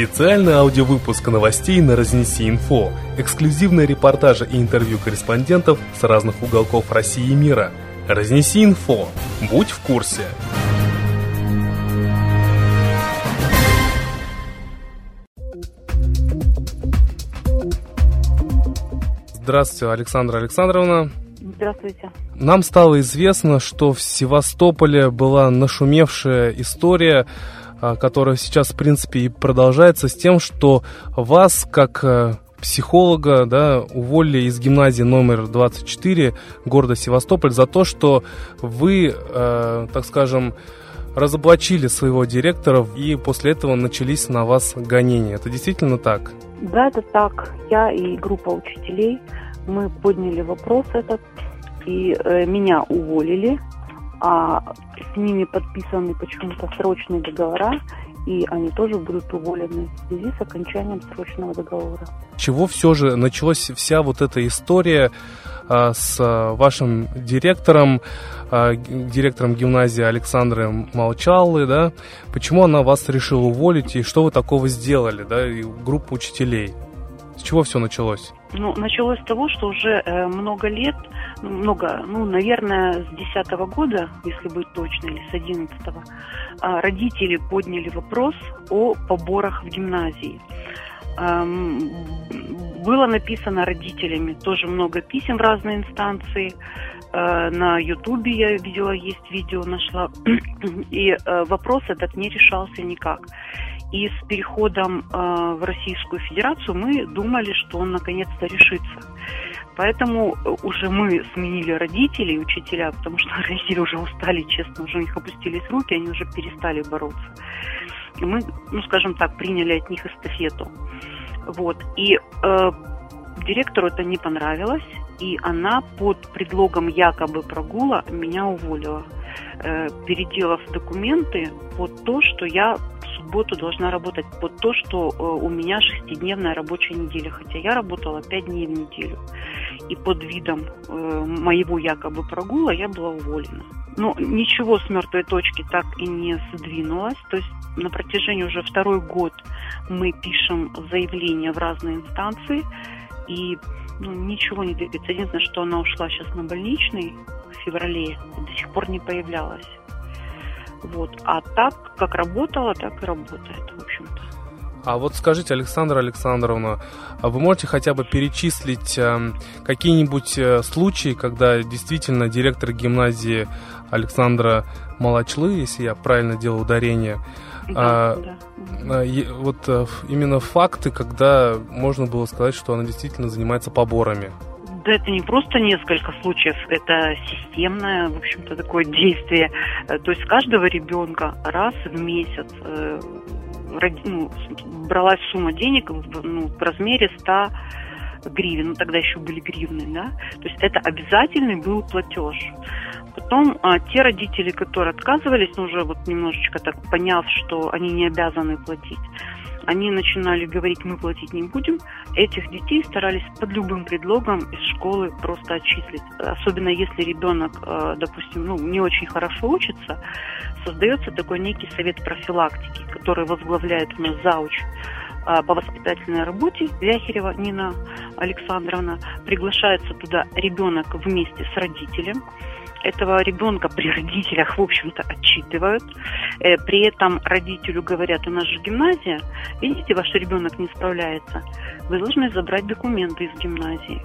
Специальный аудиовыпуск новостей на Разнеси Инфо. Эксклюзивные репортажи и интервью корреспондентов с разных уголков России и мира. Разнеси Инфо. Будь в курсе. Здравствуйте, Александра Александровна. Здравствуйте. Нам стало известно, что в Севастополе была нашумевшая история, которая сейчас, в принципе, и продолжается с тем, что вас, как э, психолога, да, уволили из гимназии номер 24 города Севастополь за то, что вы, э, так скажем, разоблачили своего директора, и после этого начались на вас гонения. Это действительно так? Да, это так. Я и группа учителей, мы подняли вопрос этот, и э, меня уволили, а с ними подписаны почему-то срочные договора, и они тоже будут уволены в связи с окончанием срочного договора. Чего все же началась вся вот эта история а, с а, вашим директором, а, директором гимназии Александрой Молчаллы, да? Почему она вас решила уволить и что вы такого сделали, да, и группа учителей? С чего все началось? Ну, началось с того, что уже э, много лет, ну, много, ну, наверное, с десятого года, если быть точно, или с одиннадцатого, э, родители подняли вопрос о поборах в гимназии. Было написано родителями тоже много писем в разные инстанции. Э, на Ютубе я видела, есть видео, нашла. И э, вопрос этот не решался никак. И с переходом в Российскую Федерацию мы думали, что он наконец-то решится. Поэтому уже мы сменили родителей, учителя, потому что родители уже устали, честно, уже у них опустились руки, они уже перестали бороться. И мы, ну, скажем так, приняли от них эстафету. Вот. И э, директору это не понравилось, и она под предлогом якобы прогула меня уволила, э, переделав документы под то, что я субботу должна работать под то, что э, у меня шестидневная рабочая неделя, хотя я работала пять дней в неделю. И под видом э, моего якобы прогула я была уволена. Но ничего с мертвой точки так и не сдвинулось. То есть на протяжении уже второй год мы пишем заявления в разные инстанции, и ну, ничего не двигается. Единственное, что она ушла сейчас на больничный в феврале, до сих пор не появлялась. Вот. А так, как работала, так и работает, в общем-то. А вот скажите, Александра Александровна, а вы можете хотя бы перечислить э, какие-нибудь э, случаи, когда действительно директор гимназии Александра Малачлы, если я правильно делаю ударение, да, а, да. А, вот э, именно факты, когда можно было сказать, что она действительно занимается поборами? Да это не просто несколько случаев, это системное, в общем-то, такое действие. Э, то есть каждого ребенка раз в месяц ну, бралась сумма денег ну, в размере 100 гривен, ну тогда еще были гривны, да, то есть это обязательный был платеж. Потом а, те родители, которые отказывались, ну уже вот немножечко так поняв, что они не обязаны платить, они начинали говорить, мы платить не будем. Этих детей старались под любым предлогом из школы просто отчислить. Особенно если ребенок, э, допустим, ну, не очень хорошо учится, создается такой некий совет профилактики, который возглавляет у нас зауч э, по воспитательной работе Вяхерева Нина Александровна. Приглашается туда ребенок вместе с родителем этого ребенка при родителях, в общем-то, отчитывают. Э, при этом родителю говорят, у нас же гимназия, видите, ваш ребенок не справляется, вы должны забрать документы из гимназии.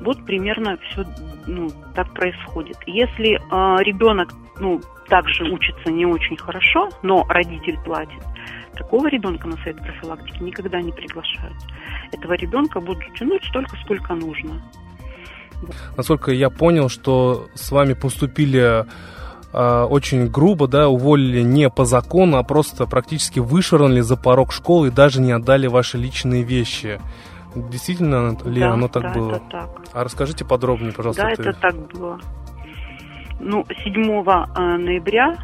Вот примерно все ну, так происходит. Если э, ребенок ну, также учится не очень хорошо, но родитель платит, такого ребенка на совет профилактики никогда не приглашают. Этого ребенка будут тянуть столько, сколько нужно. Насколько я понял, что с вами поступили э, очень грубо, да, уволили не по закону, а просто практически вышвырнули за порог школы и даже не отдали ваши личные вещи. Действительно ли да, оно так да, было? Это так. А расскажите подробнее, пожалуйста. Да, это так было. Ну, 7 э, ноября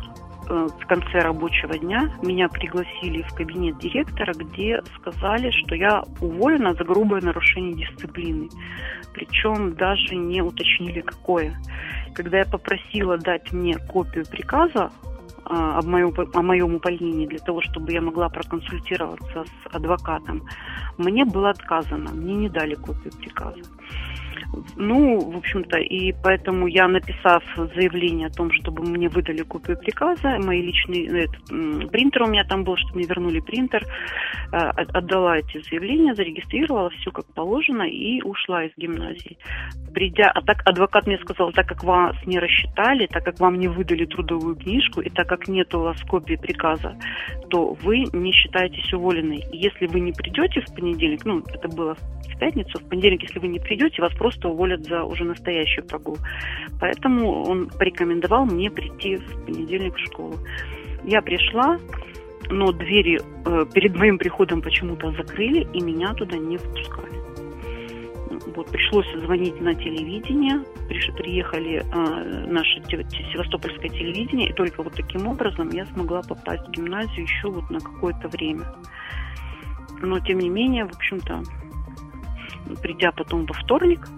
в конце рабочего дня меня пригласили в кабинет директора, где сказали, что я уволена за грубое нарушение дисциплины. Причем даже не уточнили, какое. Когда я попросила дать мне копию приказа а, о моем, о моем увольнении для того, чтобы я могла проконсультироваться с адвокатом, мне было отказано, мне не дали копию приказа. Ну, в общем-то, и поэтому я, написав заявление о том, чтобы мне выдали копию приказа, мои личные, ну, этот, принтер у меня там был, чтобы мне вернули принтер, э, отдала эти заявления, зарегистрировала все как положено и ушла из гимназии. Придя, а так адвокат мне сказал, так как вас не рассчитали, так как вам не выдали трудовую книжку, и так как нет у вас копии приказа, то вы не считаетесь уволенной. Если вы не придете в понедельник, ну, это было в пятницу, в понедельник, если вы не придете, вас просто уволят за уже настоящую прогул. Поэтому он порекомендовал мне прийти в понедельник в школу. Я пришла, но двери э, перед моим приходом почему-то закрыли, и меня туда не впускали. Вот, пришлось звонить на телевидение, приехали э, наше севастопольское телевидение, и только вот таким образом я смогла попасть в гимназию еще вот на какое-то время. Но, тем не менее, в общем-то, придя потом во вторник,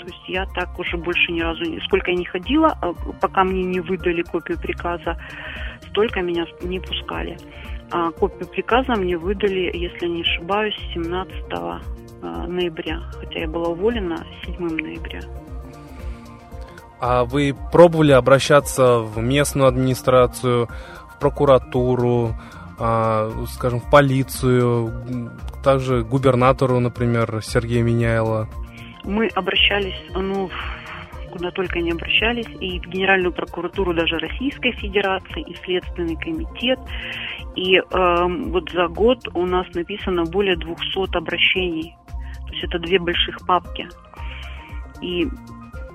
то есть я так уже больше ни разу, сколько я не ходила, а пока мне не выдали копию приказа, столько меня не пускали. А копию приказа мне выдали, если не ошибаюсь, 17 а, ноября, хотя я была уволена 7 ноября. А вы пробовали обращаться в местную администрацию, в прокуратуру, а, скажем, в полицию, также губернатору, например, Сергея Меняйла? Мы обращались, ну, куда только не обращались, и в Генеральную прокуратуру даже Российской Федерации, и в Следственный комитет. И э, вот за год у нас написано более 200 обращений. То есть это две больших папки. И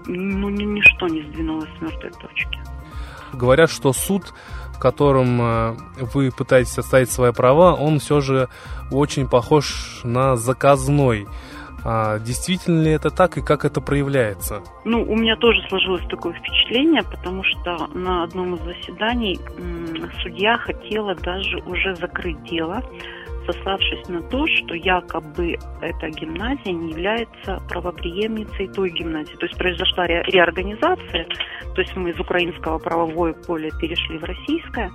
ну, ничто не сдвинулось с мертвой точки. Говорят, что суд, в котором э, вы пытаетесь отставить свои права, он все же очень похож на заказной. А действительно ли это так и как это проявляется? Ну, у меня тоже сложилось такое впечатление, потому что на одном из заседаний судья хотела даже уже закрыть дело, сославшись на то, что якобы эта гимназия не является правоприемницей той гимназии. То есть произошла ре реорганизация, то есть мы из украинского правовое поля перешли в российское,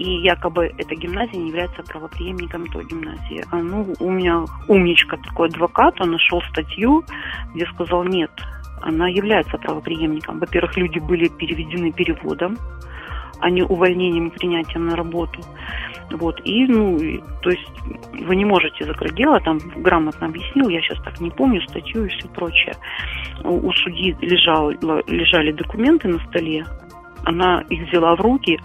и якобы эта гимназия не является правоприемником той гимназии. А, ну, у меня умничка такой адвокат, он нашел статью, где сказал, нет, она является правоприемником. Во-первых, люди были переведены переводом, а не увольнением и принятием на работу. Вот, и, ну, и, то есть вы не можете закрыть дело, там грамотно объяснил, я сейчас так не помню статью и все прочее. У, у судьи лежал, лежали документы на столе, она их взяла в руки,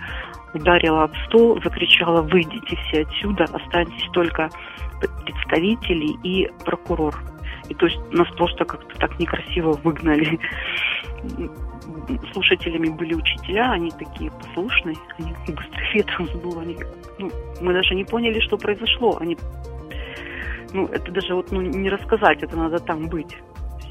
ударила об стол, закричала «Выйдите все отсюда, останьтесь только представители и прокурор». И то есть нас просто как-то так некрасиво выгнали. Слушателями были учителя, они такие послушные, они там было, они, ну, мы даже не поняли, что произошло. Они, ну, это даже вот ну, не рассказать, это надо там быть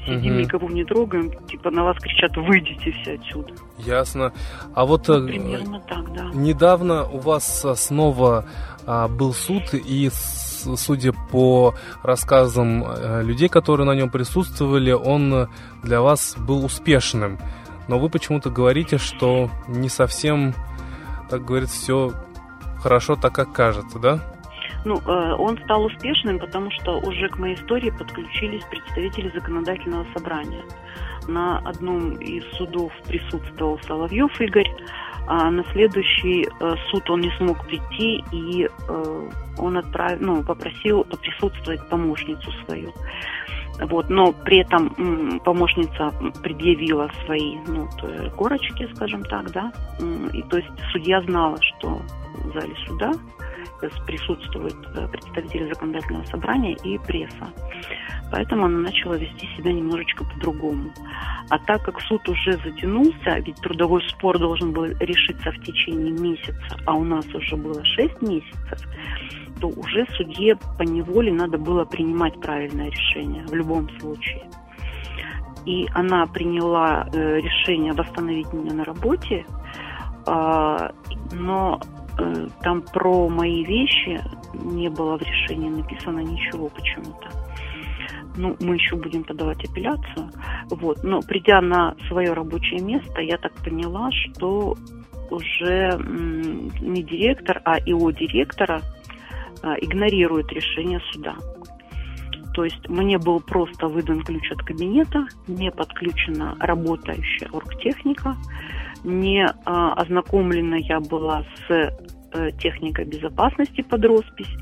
сидим, угу. никого не трогаем, типа на вас кричат, выйдите все отсюда. Ясно. А вот ну, примерно так, да. недавно у вас а, снова а, был суд, и судя по рассказам а, людей, которые на нем присутствовали, он для вас был успешным. Но вы почему-то говорите, что не совсем, так говорится, все хорошо так, как кажется, да? Ну, э, он стал успешным, потому что уже к моей истории подключились представители законодательного собрания. На одном из судов присутствовал Соловьев Игорь, а на следующий э, суд он не смог прийти, и э, он отправил, ну, попросил присутствовать помощницу свою. Вот, но при этом помощница предъявила свои ну, корочки, скажем так, да, и то есть судья знала, что в зале суда присутствуют э, представители законодательного собрания и пресса. Поэтому она начала вести себя немножечко по-другому. А так как суд уже затянулся, ведь трудовой спор должен был решиться в течение месяца, а у нас уже было 6 месяцев, то уже судье по неволе надо было принимать правильное решение в любом случае. И она приняла э, решение восстановить меня на работе, э, но там про мои вещи не было в решении написано ничего почему-то. Ну, мы еще будем подавать апелляцию. Вот. Но придя на свое рабочее место, я так поняла, что уже не директор, а ИО директора а, игнорирует решение суда. То есть мне был просто выдан ключ от кабинета, не подключена работающая оргтехника, не а, ознакомлена я была с э, техникой безопасности под роспись,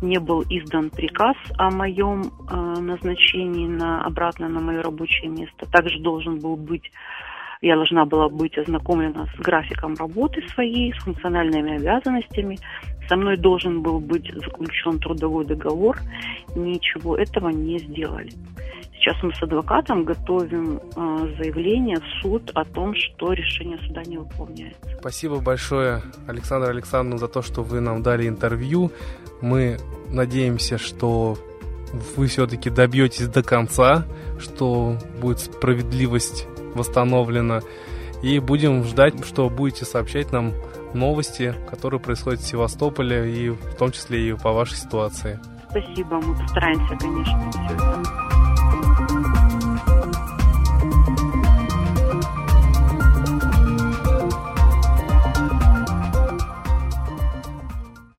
не был издан приказ о моем э, назначении на, обратно на мое рабочее место. Также должен был быть я должна была быть ознакомлена с графиком работы своей, с функциональными обязанностями. Со мной должен был быть заключен трудовой договор. Ничего этого не сделали. Сейчас мы с адвокатом готовим э, заявление в суд о том, что решение суда не выполняется. Спасибо большое, Александр Александровна, за то, что вы нам дали интервью. Мы надеемся, что вы все-таки добьетесь до конца, что будет справедливость восстановлена. И будем ждать, что будете сообщать нам новости, которые происходят в Севастополе, и в том числе и по вашей ситуации. Спасибо, мы постараемся, конечно, все это